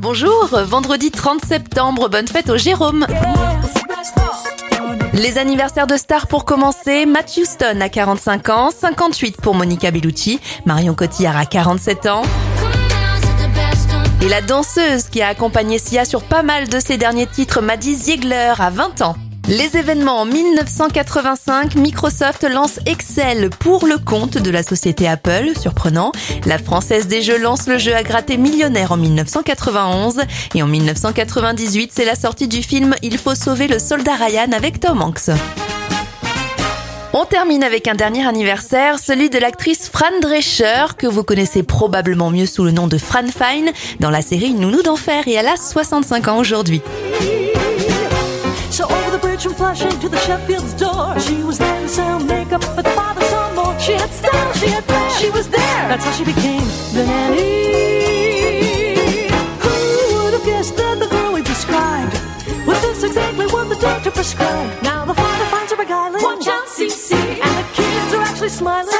Bonjour, vendredi 30 septembre, bonne fête au Jérôme. Les anniversaires de stars pour commencer, Matt Houston à 45 ans, 58 pour Monica Bellucci, Marion Cotillard à 47 ans. Et la danseuse qui a accompagné Sia sur pas mal de ses derniers titres, Maddie Ziegler à 20 ans. Les événements en 1985, Microsoft lance Excel pour le compte de la société Apple, surprenant. La française des jeux lance le jeu à gratter millionnaire en 1991 et en 1998, c'est la sortie du film Il faut sauver le soldat Ryan avec Tom Hanks. On termine avec un dernier anniversaire, celui de l'actrice Fran Drescher, que vous connaissez probablement mieux sous le nom de Fran Fine dans la série Nounou d'enfer et elle a 65 ans aujourd'hui. From Flushing to the Sheffield's door, she was there to sell makeup, but the father saw more. She had style, she had flair, she was there. That's how she became the nanny. Who would have guessed that the girl we described was this exactly what the doctor prescribed? Now the father finds her beguiling. Watch out, CC, and the kids are actually smiling.